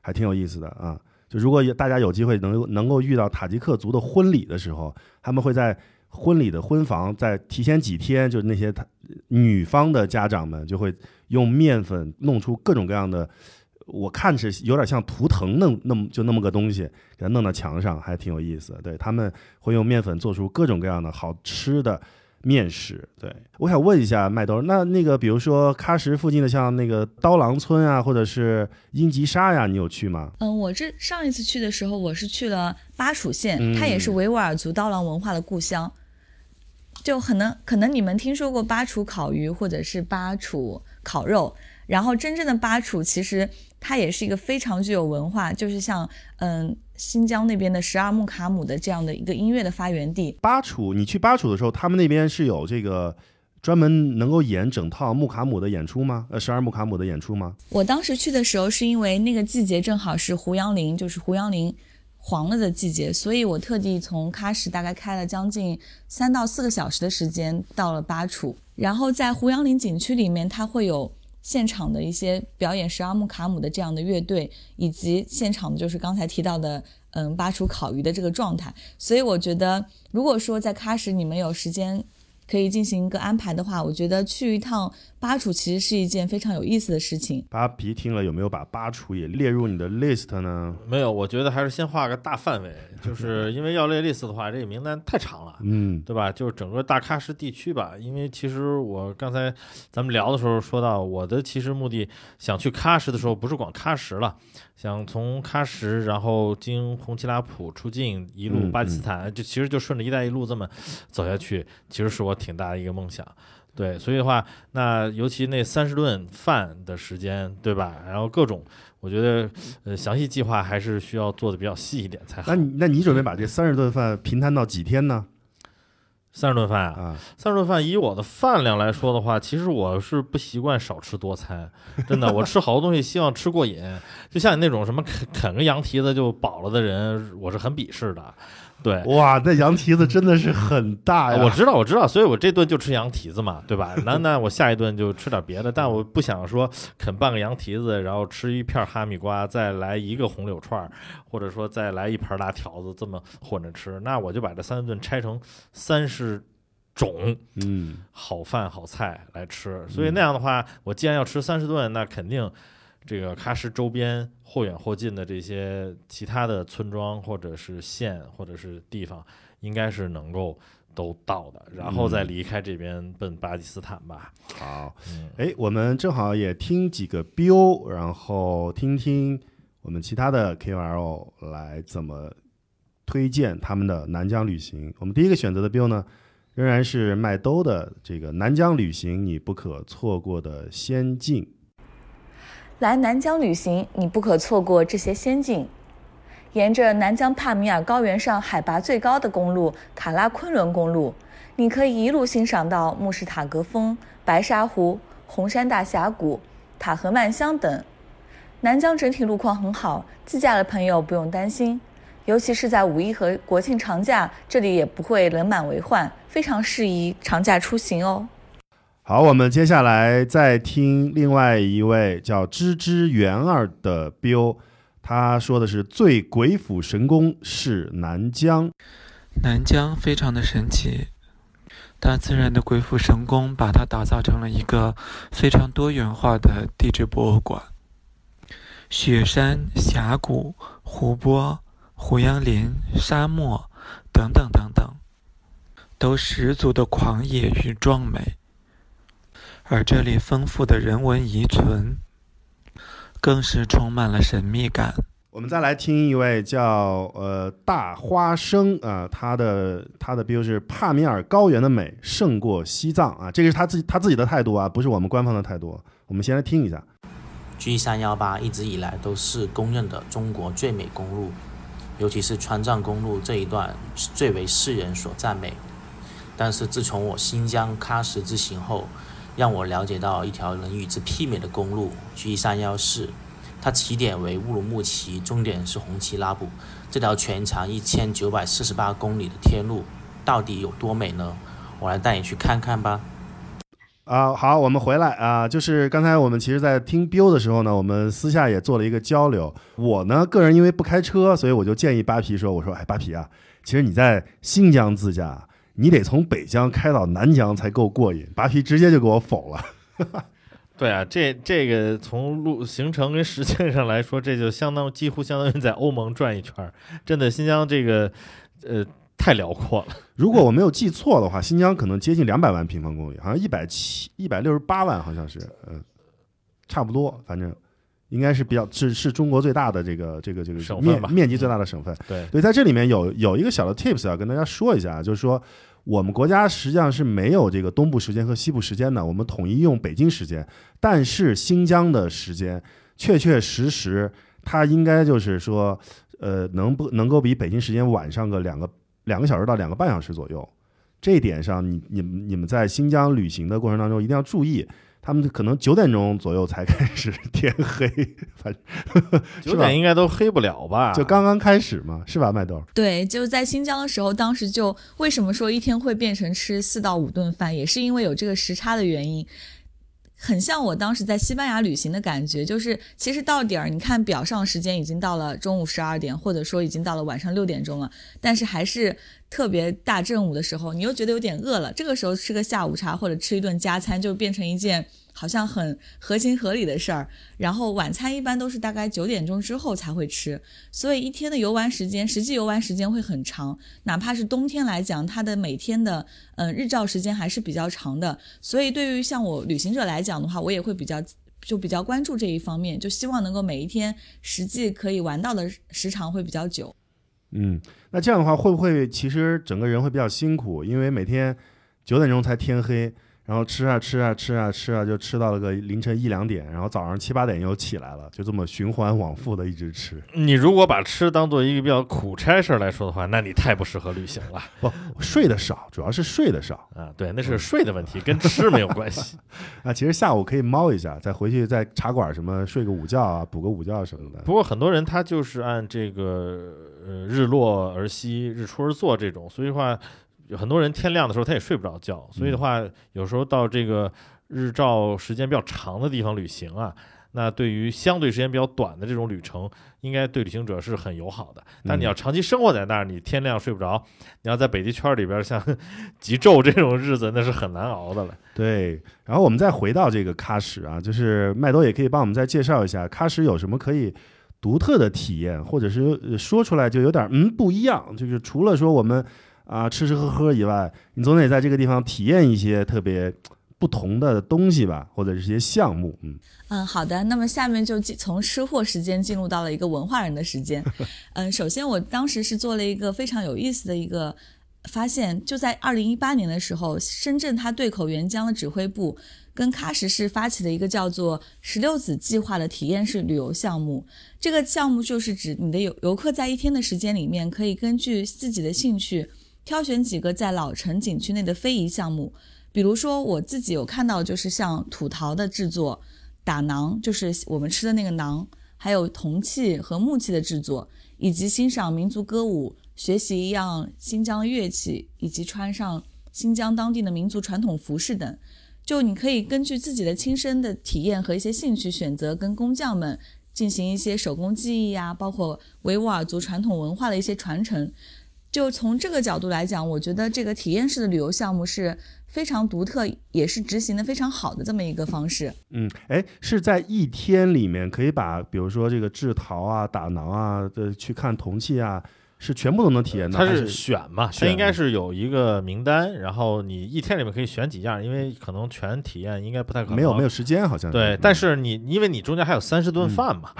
还挺有意思的啊。就如果大家有机会能能够遇到塔吉克族的婚礼的时候，他们会在婚礼的婚房在提前几天，就是那些他女方的家长们就会用面粉弄出各种各样的。我看是有点像图腾那那么就那么个东西，给它弄到墙上，还挺有意思。对他们会用面粉做出各种各样的好吃的面食。对我想问一下麦兜，那那个比如说喀什附近的像那个刀郎村啊，或者是英吉沙呀，你有去吗？嗯，我这上一次去的时候，我是去了巴楚县，嗯它也是维吾尔族刀郎文化的故乡。就可能可能你们听说过巴楚烤鱼或者是巴楚烤肉，然后真正的巴楚其实它也是一个非常具有文化，就是像嗯新疆那边的十二木卡姆的这样的一个音乐的发源地。巴楚，你去巴楚的时候，他们那边是有这个专门能够演整套木卡姆的演出吗？呃，十二木卡姆的演出吗？我当时去的时候是因为那个季节正好是胡杨林，就是胡杨林黄了的季节，所以我特地从喀什大概开了将近三到四个小时的时间到了巴楚，然后在胡杨林景区里面，它会有现场的一些表演十二木卡姆的这样的乐队，以及现场的就是刚才提到的嗯巴楚烤鱼的这个状态，所以我觉得如果说在喀什你们有时间。可以进行一个安排的话，我觉得去一趟巴楚其实是一件非常有意思的事情。巴皮听了有没有把巴楚也列入你的 list 呢？没有，我觉得还是先画个大范围，(laughs) 就是因为要列 list 的话，这个名单太长了。嗯对吧？就是整个大喀什地区吧，因为其实我刚才咱们聊的时候说到，我的其实目的想去喀什的时候，不是光喀什了，想从喀什然后经红旗拉普出境，一路嗯巴基斯坦，就其实就顺着“一带一路”这么走下去，其实是我挺大的一个梦想。对，所以的话，那尤其那三十顿饭的时间，对吧？然后各种，我觉得呃，详细计划还是需要做的比较细一点才好那。你那你准备把这三十顿饭平摊到几天呢？三十顿饭啊，啊，三十顿饭以我的饭量来说的话，其实我是不习惯少吃多餐，真的，我吃好多东西希望吃过瘾，就像你那种什么啃啃个羊蹄子就饱了的人，我是很鄙视的。对，哇，那羊蹄子真的是很大呀！我知道，我知道，所以我这顿就吃羊蹄子嘛，对吧？那那我下一顿就吃点别的，但我不想说啃半个羊蹄子，然后吃一片哈密瓜，再来一个红柳串儿，或者说再来一盘辣条子，这么混着吃，那我就把这三顿拆成三十种嗯，好饭好菜来吃。所以那样的话，我既然要吃三十顿，那肯定这个喀什周边或远或近的这些其他的村庄或者是县或者是地方，应该是能够都到的，然后再离开这边奔巴基斯坦吧。好，嗯，哎，我们正好也听几个 BO，然后听听我们其他的 KOL 来怎么推荐他们的南疆旅行。我们第一个选择的 BO 呢，仍然是麦兜的这个南疆旅行你不可错过的仙境。来南疆旅行，你不可错过这些仙境。沿着南疆帕米尔高原上海拔最高的公路卡拉昆仑公路，你可以一路欣赏到慕士塔格峰、白沙湖、红山大峡谷、塔河曼乡等。南疆整体路况很好，自驾的朋友不用担心，尤其是在五一和国庆长假，这里也不会人满为患，非常适宜长假出行哦。好，我们接下来再听另外一位叫芝芝元儿的 BO，他说的是最鬼斧神工是南疆。南疆非常的神奇，大自然的鬼斧神工把它打造成了一个非常多元化的地质博物馆。雪山、峡谷、湖泊、胡杨林、沙漠等等等等，都十足的狂野与壮美。而这里丰富的人文遗存，更是充满了神秘感。我们再来听一位叫呃大花生啊、他的他的 BO 是帕米尔高原的美胜过西藏啊，这个是他自己他自己的态度啊，不是我们官方的态度。我们先来听一下。G 三幺八一直以来都是公认的中国最美公路，尤其是川藏公路这一段最为世人所赞美。但是自从我新疆喀什之行后，让我了解到一条能与之媲美的公路 G 三幺四，它起点为乌鲁木齐，终点是红旗拉卜。这条全长一千九百四十八公里的天路到底有多美呢？我来带你去看看吧。啊，好，我们回来啊，就是刚才我们其实，在听 Bill 的时候呢，我们私下也做了一个交流。我呢，个人因为不开车，所以我就建议扒皮说：“我说，哎，扒皮啊，其实你在新疆自驾，你得从北疆开到南疆才够过瘾。”扒皮直接就给我否了。(laughs) 对啊，这这个从路行程跟时间上来说，这就相当几乎相当于在欧盟转一圈儿。真的，新疆这个呃太辽阔了。如果我没有记错的话，新疆可能接近两百万平方公里，好像一百七一百六十八万，好像是，嗯、差不多，反正应该是比较是是中国最大的这个这个这个省面面积最大的省份。对，对，在这里面有有一个小的 tips 要跟大家说一下，就是说我们国家实际上是没有这个东部时间和西部时间的，我们统一用北京时间，但是新疆的时间确确实实它应该就是说，呃，能不能够比北京时间晚上个两个两个小时到两个半小时左右。这一点上，你你们你们在新疆旅行的过程当中一定要注意，他们可能九点钟左右才开始天黑，(laughs) 反正九点应该都黑不了吧？就刚刚开始嘛，是吧，麦豆？对，就在新疆的时候，当时就为什么说一天会变成吃四到五顿饭，也是因为有这个时差的原因。很像我当时在西班牙旅行的感觉，就是其实到点儿，你看表上时间已经到了中午十二点，或者说已经到了晚上六点钟了，但是还是特别大正午的时候，你又觉得有点饿了，这个时候吃个下午茶或者吃一顿加餐，就变成一件好像很合情合理的事儿。然后晚餐一般都是大概九点钟之后才会吃，所以一天的游玩时间，实际游玩时间会很长。哪怕是冬天来讲，它的每天的嗯、日照时间还是比较长的。所以对于像我旅行者来讲的话，我也会比较就比较关注这一方面，就希望能够每一天实际可以玩到的时长会比较久。嗯，那这样的话，会不会其实整个人会比较辛苦？因为每天九点钟才天黑，然后吃啊吃啊吃啊吃啊，就吃到了个凌晨一两点，然后早上七八点又起来了，就这么循环往复的一直吃。你如果把吃当做一个比较苦差事儿来说的话，那你太不适合旅行了不，睡得少，主要是睡得少啊。对，那是睡的问题，跟吃没有关系。(laughs) 啊，其实下午可以猫一下，再回去在茶馆什么睡个午觉啊，补个午觉什么的。不过很多人他就是按这个呃日落而息，日出而作这种，所以话。有很多人天亮的时候他也睡不着觉，所以的话，有时候到这个日照时间比较长的地方旅行啊，那对于相对时间比较短的这种旅程，应该对旅行者是很友好的。但你要长期生活在那儿，你天亮睡不着，你要在北极圈里边像 (laughs) 极昼这种日子，那是很难熬的了。对，然后我们再回到这个喀什啊，就是麦兜也可以帮我们再介绍一下喀什有什么可以独特的体验，或者是说出来就有点嗯不一样，就是除了说我们。啊，吃吃喝喝以外，你总得在这个地方体验一些特别不同的东西吧，或者是些项目。嗯嗯，好的。那么下面就从吃货时间进入到了一个文化人的时间。(laughs) 嗯，首先我当时是做了一个非常有意思的一个发现，就在二零一八年的时候，深圳它对口援疆的指挥部跟喀什市发起了一个叫做“石榴籽计划”的体验式旅游项目。这个项目就是指你的游游客在一天的时间里面，可以根据自己的兴趣。挑选几个在老城景区内的非遗项目，比如说我自己有看到，就是像土陶的制作、打馕，就是我们吃的那个馕，还有铜器和木器的制作，以及欣赏民族歌舞、学习一样新疆乐器，以及穿上新疆当地的民族传统服饰等。就你可以根据自己的亲身的体验和一些兴趣，选择跟工匠们进行一些手工技艺呀，包括维吾尔族传统文化的一些传承。就从这个角度来讲，我觉得这个体验式的旅游项目是非常独特，也是执行的非常好的这么一个方式。嗯，哎，是在一天里面可以把，比如说这个制陶啊、打囊啊的去看铜器啊，是全部都能体验到。它是选嘛？它应该是有一个名单，然后你一天里面可以选几样，因为可能全体验应该不太可能。没有没有时间，好像对。但是你因为你中间还有三十顿饭嘛。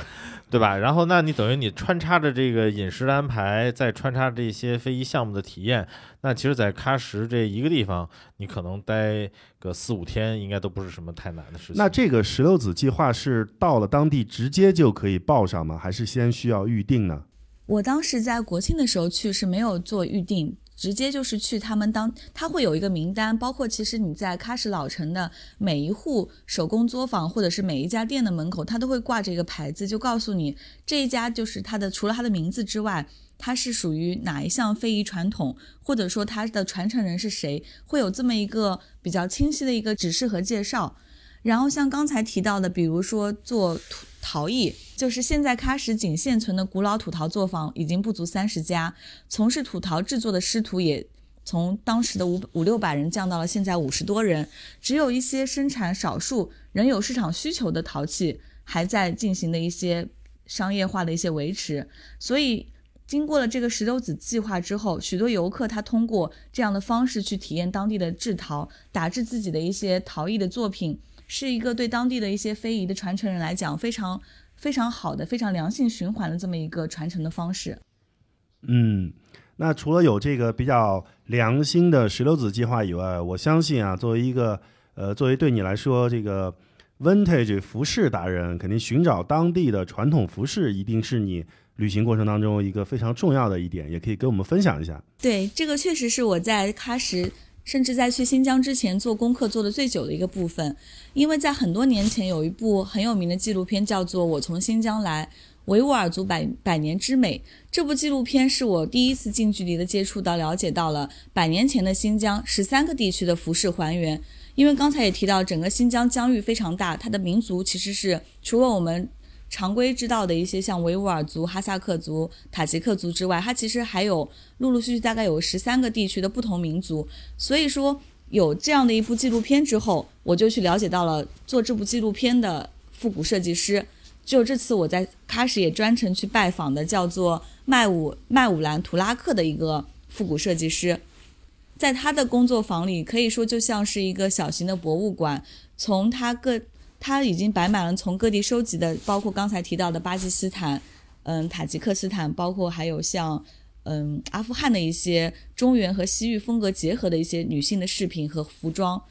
对吧？然后，那你等于你穿插着这个饮食的安排，再穿插这些非遗项目的体验，那其实，在喀什这一个地方，你可能待个四五天，应该都不是什么太难的事情。那这个石榴籽计划是到了当地直接就可以报上吗？还是先需要预定呢？我当时在国庆的时候去是没有做预定。直接就是去他们当，他会有一个名单，包括其实你在喀什老城的每一户手工作坊或者是每一家店的门口，他都会挂着一个牌子，就告诉你这一家就是他的，除了他的名字之外，他是属于哪一项非遗传统，或者说他的传承人是谁，会有这么一个比较清晰的一个指示和介绍。然后像刚才提到的，比如说做土陶艺，就是现在喀什仅现存的古老土陶作坊已经不足三十家，从事土陶制作的师徒也从当时的五五六百人降到了现在五十多人，只有一些生产少数仍有市场需求的陶器还在进行的一些商业化的一些维持。所以经过了这个石榴籽计划之后，许多游客他通过这样的方式去体验当地的制陶，打制自己的一些陶艺的作品。是一个对当地的一些非遗的传承人来讲非常非常好的、非常良性循环的这么一个传承的方式。嗯，那除了有这个比较良心的石榴籽计划以外，我相信啊，作为一个呃，作为对你来说这个 vintage 服饰达人，肯定寻找当地的传统服饰一定是你旅行过程当中一个非常重要的一点，也可以跟我们分享一下。对，这个确实是我在喀什。甚至在去新疆之前做功课做的最久的一个部分，因为在很多年前有一部很有名的纪录片叫做《我从新疆来：维吾尔族百百年之美》。这部纪录片是我第一次近距离的接触到、了解到了百年前的新疆十三个地区的服饰还原。因为刚才也提到，整个新疆疆域非常大，它的民族其实是除了我们。常规知道的一些像维吾尔族、哈萨克族、塔吉克族之外，它其实还有陆陆续续大概有十三个地区的不同民族。所以说有这样的一部纪录片之后，我就去了解到了做这部纪录片的复古设计师。就这次我在喀什也专程去拜访的，叫做麦武麦武兰图拉克的一个复古设计师，在他的工作坊里，可以说就像是一个小型的博物馆，从他各。他已经摆满了从各地收集的，包括刚才提到的巴基斯坦、嗯塔吉克斯坦，包括还有像嗯阿富汗的一些中原和西域风格结合的一些女性的饰品和服装，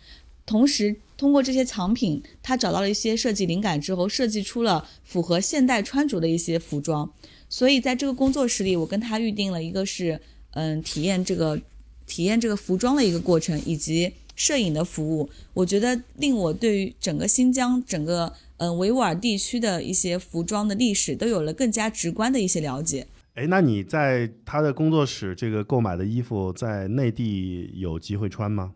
同时通过这些藏品，他找到了一些设计灵感之后，设计出了符合现代穿着的一些服装。所以在这个工作室里，我跟他预定了一个是嗯体验这个体验这个服装的一个过程，以及摄影的服务。我觉得令我对于整个新疆整个嗯维吾尔地区的一些服装的历史都有了更加直观的一些了解。哎，那你在他的工作室这个购买的衣服，在内地有机会穿吗？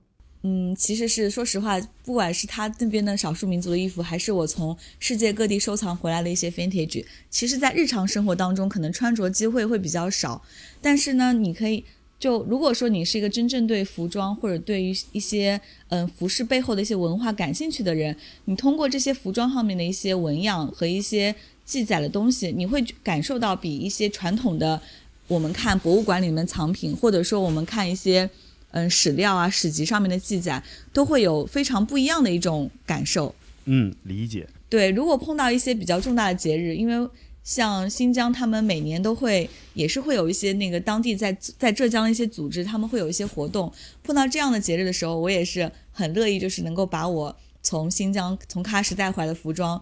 嗯，其实是说实话，不管是他那边的少数民族的衣服，还是我从世界各地收藏回来的一些 vintage，其实在日常生活当中可能穿着机会会比较少。但是呢，你可以就如果说你是一个真正对服装或者对于一些嗯服饰背后的一些文化感兴趣的人，你通过这些服装上面的一些纹样和一些。记载的东西，你会感受到比一些传统的我们看博物馆里面藏品，或者说我们看一些嗯史料啊、史籍上面的记载，都会有非常不一样的一种感受。嗯，理解。对，如果碰到一些比较重大的节日，因为像新疆，他们每年都会也是会有一些那个当地在在浙江的一些组织，他们会有一些活动。碰到这样的节日的时候，我也是很乐意，就是能够把我从新疆从喀什带回来的服装。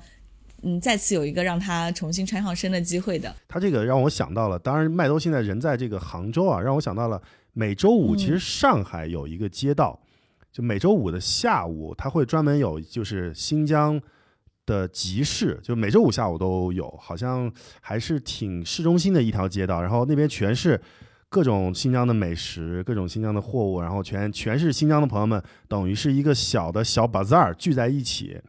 嗯，再次有一个让他重新穿上身的机会的。他这个让我想到了，当然麦兜现在人在这个杭州啊，让我想到了每周五其实上海有一个街道，就每周五的下午他会专门有就是新疆的集市，就每周五下午都有，好像还是挺市中心的一条街道，然后那边全是各种新疆的美食，各种新疆的货物，然后全全是新疆的朋友们，等于是一个小的小 bazaar 聚在一起。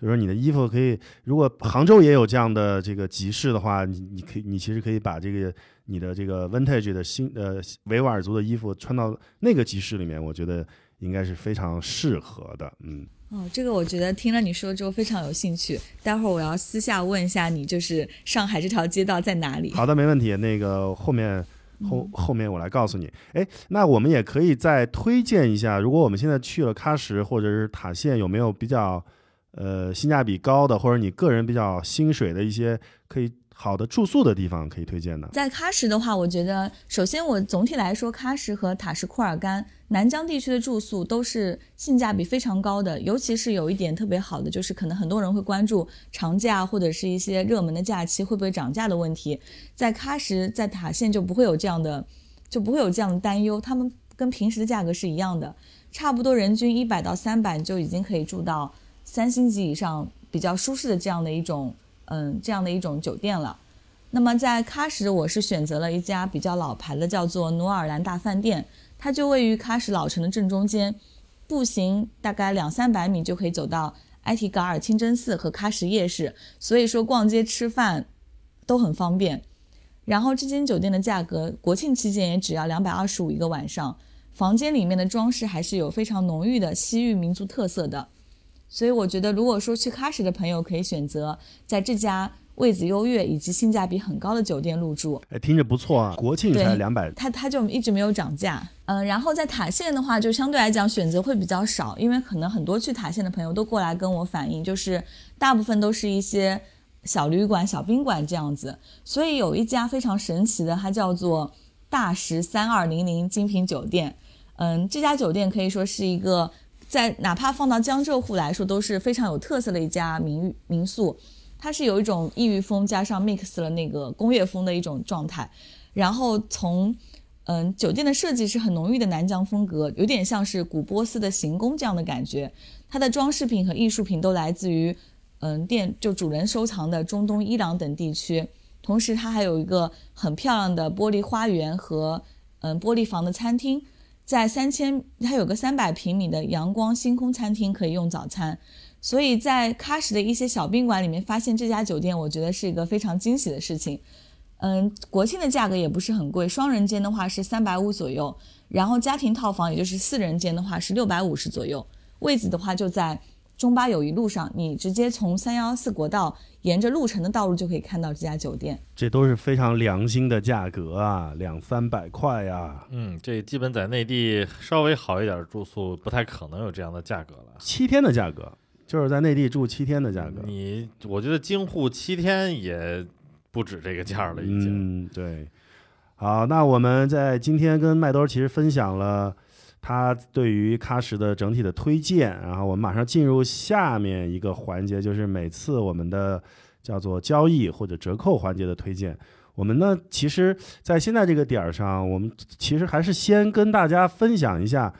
就说你的衣服可以，如果杭州也有这样的这个集市的话，你你可以，你其实可以把这个你的这个 vintage 的新呃维吾尔族的衣服穿到那个集市里面，我觉得应该是非常适合的。嗯，哦，这个我觉得听了你说之后非常有兴趣，待会儿我要私下问一下你，就是上海这条街道在哪里？好的，没问题。那个后面后后面我来告诉你。哎，那我们也可以再推荐一下，如果我们现在去了喀什或者是塔县，有没有比较？呃，性价比高的，或者你个人比较心水的一些可以好的住宿的地方，可以推荐的。在喀什的话，我觉得首先我总体来说，喀什和塔什库尔干南疆地区的住宿都是性价比非常高的。尤其是有一点特别好的，就是可能很多人会关注长假或者是一些热门的假期会不会涨价的问题。在喀什，在塔县就不会有这样的，就不会有这样的担忧。他们跟平时的价格是一样的，差不多人均一百到三百就已经可以住到。三星级以上比较舒适的这样的一种，嗯，这样的一种酒店了。那么在喀什，我是选择了一家比较老牌的，叫做努尔兰大饭店，它就位于喀什老城的正中间，步行大概两三百米就可以走到埃提嘎尔清真寺和喀什夜市，所以说逛街吃饭都很方便。然后这间酒店的价格，国庆期间也只要两百二十五一个晚上，房间里面的装饰还是有非常浓郁的西域民族特色的。所以我觉得，如果说去喀什的朋友可以选择在这家位子优越以及性价比很高的酒店入住。哎，听着不错啊！国庆才两百，它它就一直没有涨价。嗯，然后在塔县的话，就相对来讲选择会比较少，因为可能很多去塔县的朋友都过来跟我反映，就是大部分都是一些小旅馆、小宾馆这样子。所以有一家非常神奇的，它叫做大石三二零零精品酒店。嗯，这家酒店可以说是一个。在哪怕放到江浙沪来说，都是非常有特色的一家民民宿。它是有一种异域风加上 mix 了那个工业风的一种状态。然后从嗯酒店的设计是很浓郁的南疆风格，有点像是古波斯的行宫这样的感觉。它的装饰品和艺术品都来自于嗯店就主人收藏的中东、伊朗等地区。同时，它还有一个很漂亮的玻璃花园和嗯玻璃房的餐厅。在三千，它有个三百平米的阳光星空餐厅可以用早餐，所以在喀什的一些小宾馆里面发现这家酒店，我觉得是一个非常惊喜的事情。嗯，国庆的价格也不是很贵，双人间的话是三百五左右，然后家庭套房也就是四人间的话是六百五十左右，位子的话就在。中巴友谊路上，你直接从三幺四国道沿着路程的道路就可以看到这家酒店。这都是非常良心的价格啊，两三百块呀。嗯，这基本在内地稍微好一点住宿不太可能有这样的价格了。七天的价格，就是在内地住七天的价格。你，我觉得京沪七天也不止这个价了，已经。嗯，对。好，那我们在今天跟麦兜其实分享了。他对于喀什的整体的推荐。然后我们马上进入下面一个环节，就是每次我们的叫做交易或者折扣环节的推荐。我们呢，其实，在现在这个点儿上，我们其实还是先跟大家分享一下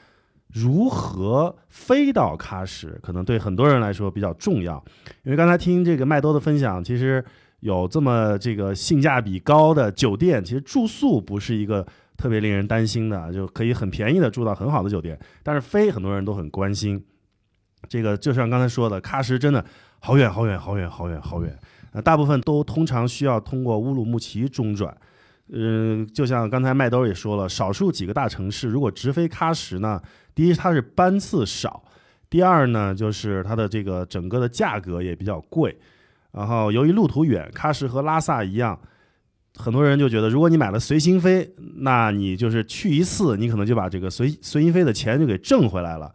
如何飞到喀什，可能对很多人来说比较重要。因为刚才听这个麦兜的分享，其实有这么这个性价比高的酒店，其实住宿不是一个特别令人担心的，就可以很便宜的住到很好的酒店。但是飞，很多人都很关心。这个就像刚才说的，喀什真的好远好远好远好远好远。呃，大部分都通常需要通过乌鲁木齐中转，嗯，就像刚才麦兜也说了，少数几个大城市如果直飞喀什呢，第一它是班次少，第二呢就是它的这个整个的价格也比较贵，然后由于路途远，喀什和拉萨一样，很多人就觉得如果你买了随心飞，那你就是去一次，你可能就把这个随随心飞的钱就给挣回来了。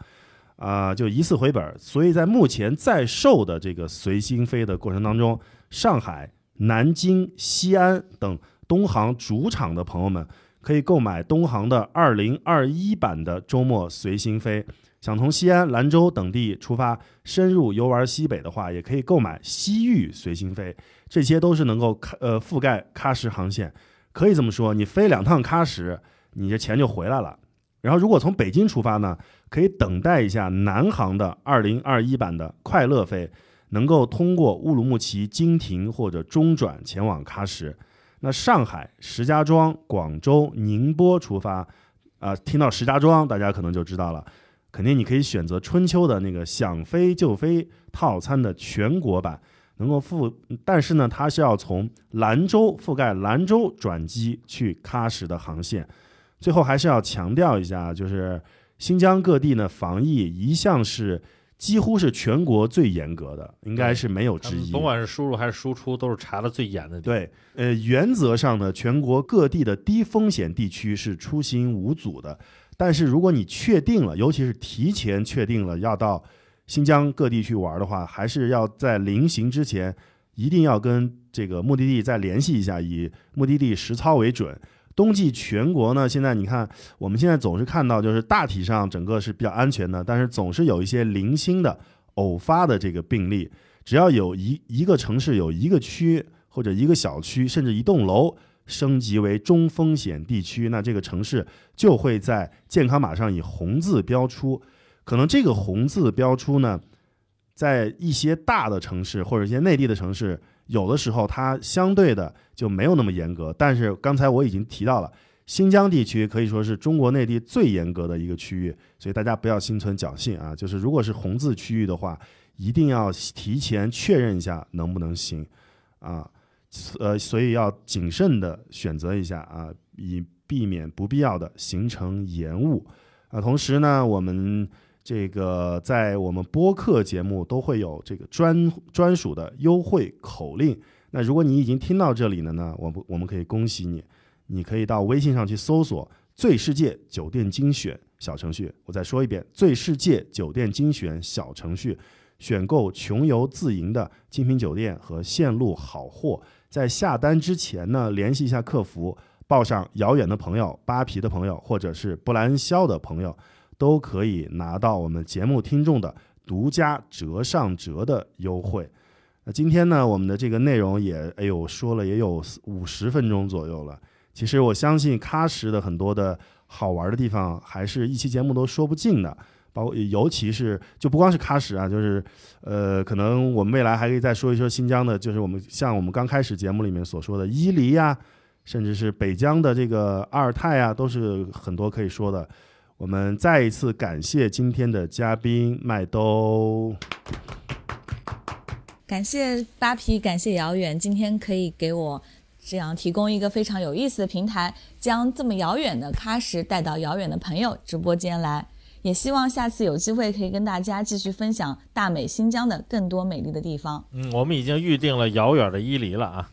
啊，就一次回本，所以在目前在售的这个随心飞的过程当中，上海、南京、西安等东航主场的朋友们可以购买东航的2021版的周末随心飞。想从西安、兰州等地出发，深入游玩西北的话，也可以购买西域随心飞。这些都是能够呃覆盖喀什航线。可以这么说，你飞两趟喀什，你这钱就回来了。然后如果从北京出发呢？可以等待一下南航的二零二一版的快乐飞，能够通过乌鲁木齐经停或者中转前往喀什。那上海、石家庄、广州、宁波出发，啊，听到石家庄，大家可能就知道了，肯定你可以选择春秋的那个想飞就飞套餐的全国版，能够覆，但是呢，它是要从兰州覆盖兰州转机去喀什的航线。最后还是要强调一下，就是。新疆各地呢，防疫一向是几乎是全国最严格的，应该是没有之一。甭管是输入还是输出，都是查的最严的。对，呃，原则上呢，全国各地的低风险地区是出行无阻的。但是如果你确定了，尤其是提前确定了要到新疆各地去玩的话，还是要在临行之前一定要跟这个目的地再联系一下，以目的地实操为准。冬季全国呢，现在你看，我们现在总是看到，就是大体上整个是比较安全的，但是总是有一些零星的偶发的这个病例。只要有一一个城市有一个区或者一个小区，甚至一栋楼升级为中风险地区，那这个城市就会在健康码上以红字标出。可能这个红字标出呢，在一些大的城市或者一些内地的城市。有的时候它相对的就没有那么严格，但是刚才我已经提到了，新疆地区可以说是中国内地最严格的一个区域，所以大家不要心存侥幸啊，就是如果是红字区域的话，一定要提前确认一下能不能行啊，呃，所以要谨慎的选择一下啊，以避免不必要的行程延误啊。同时呢，我们。这个在我们播客节目都会有这个专专属的优惠口令。那如果你已经听到这里了呢，我们我们可以恭喜你，你可以到微信上去搜索“最世界酒店精选”小程序。我再说一遍，“最世界酒店精选”小程序，选购穷游自营的精品酒店和线路好货。在下单之前呢，联系一下客服，报上遥远的朋友、扒皮的朋友，或者是布兰肖的朋友。都可以拿到我们节目听众的独家折上折的优惠。那今天呢，我们的这个内容也，哎呦，说了也有五十分钟左右了。其实我相信喀什的很多的好玩的地方，还是一期节目都说不尽的。包括尤其是就不光是喀什啊，就是呃，可能我们未来还可以再说一说新疆的，就是我们像我们刚开始节目里面所说的伊犁呀，甚至是北疆的这个阿尔泰啊，都是很多可以说的。我们再一次感谢今天的嘉宾麦兜，感谢扒皮，感谢遥远，今天可以给我这样提供一个非常有意思的平台，将这么遥远的喀什带到遥远的朋友直播间来。也希望下次有机会可以跟大家继续分享大美新疆的更多美丽的地方。嗯，我们已经预定了遥远的伊犁了啊。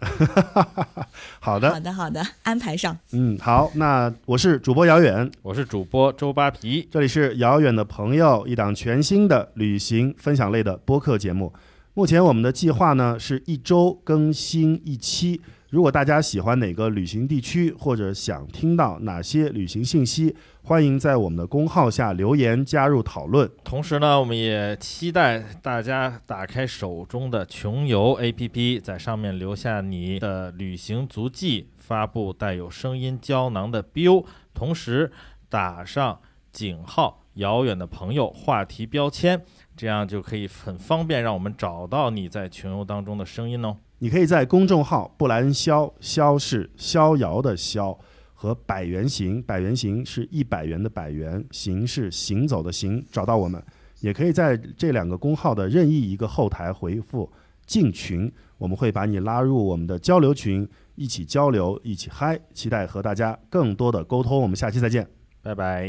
(laughs) 好的，好的，好的，安排上。嗯，好，那我是主播遥远，我是主播周扒皮，这里是遥远的朋友一档全新的旅行分享类的播客节目。目前我们的计划呢是一周更新一期。如果大家喜欢哪个旅行地区，或者想听到哪些旅行信息，欢迎在我们的公号下留言加入讨论。同时呢，我们也期待大家打开手中的穷游 APP，在上面留下你的旅行足迹，发布带有声音胶囊的 Bu，同时打上井号“遥远的朋友”话题标签，这样就可以很方便让我们找到你在穷游当中的声音哦。你可以在公众号“布莱恩肖”，肖是逍遥的逍，和百元行，百元行是一百元的百元，行是行走的行，找到我们。也可以在这两个公号的任意一个后台回复“进群”，我们会把你拉入我们的交流群，一起交流，一起嗨。期待和大家更多的沟通。我们下期再见。拜拜。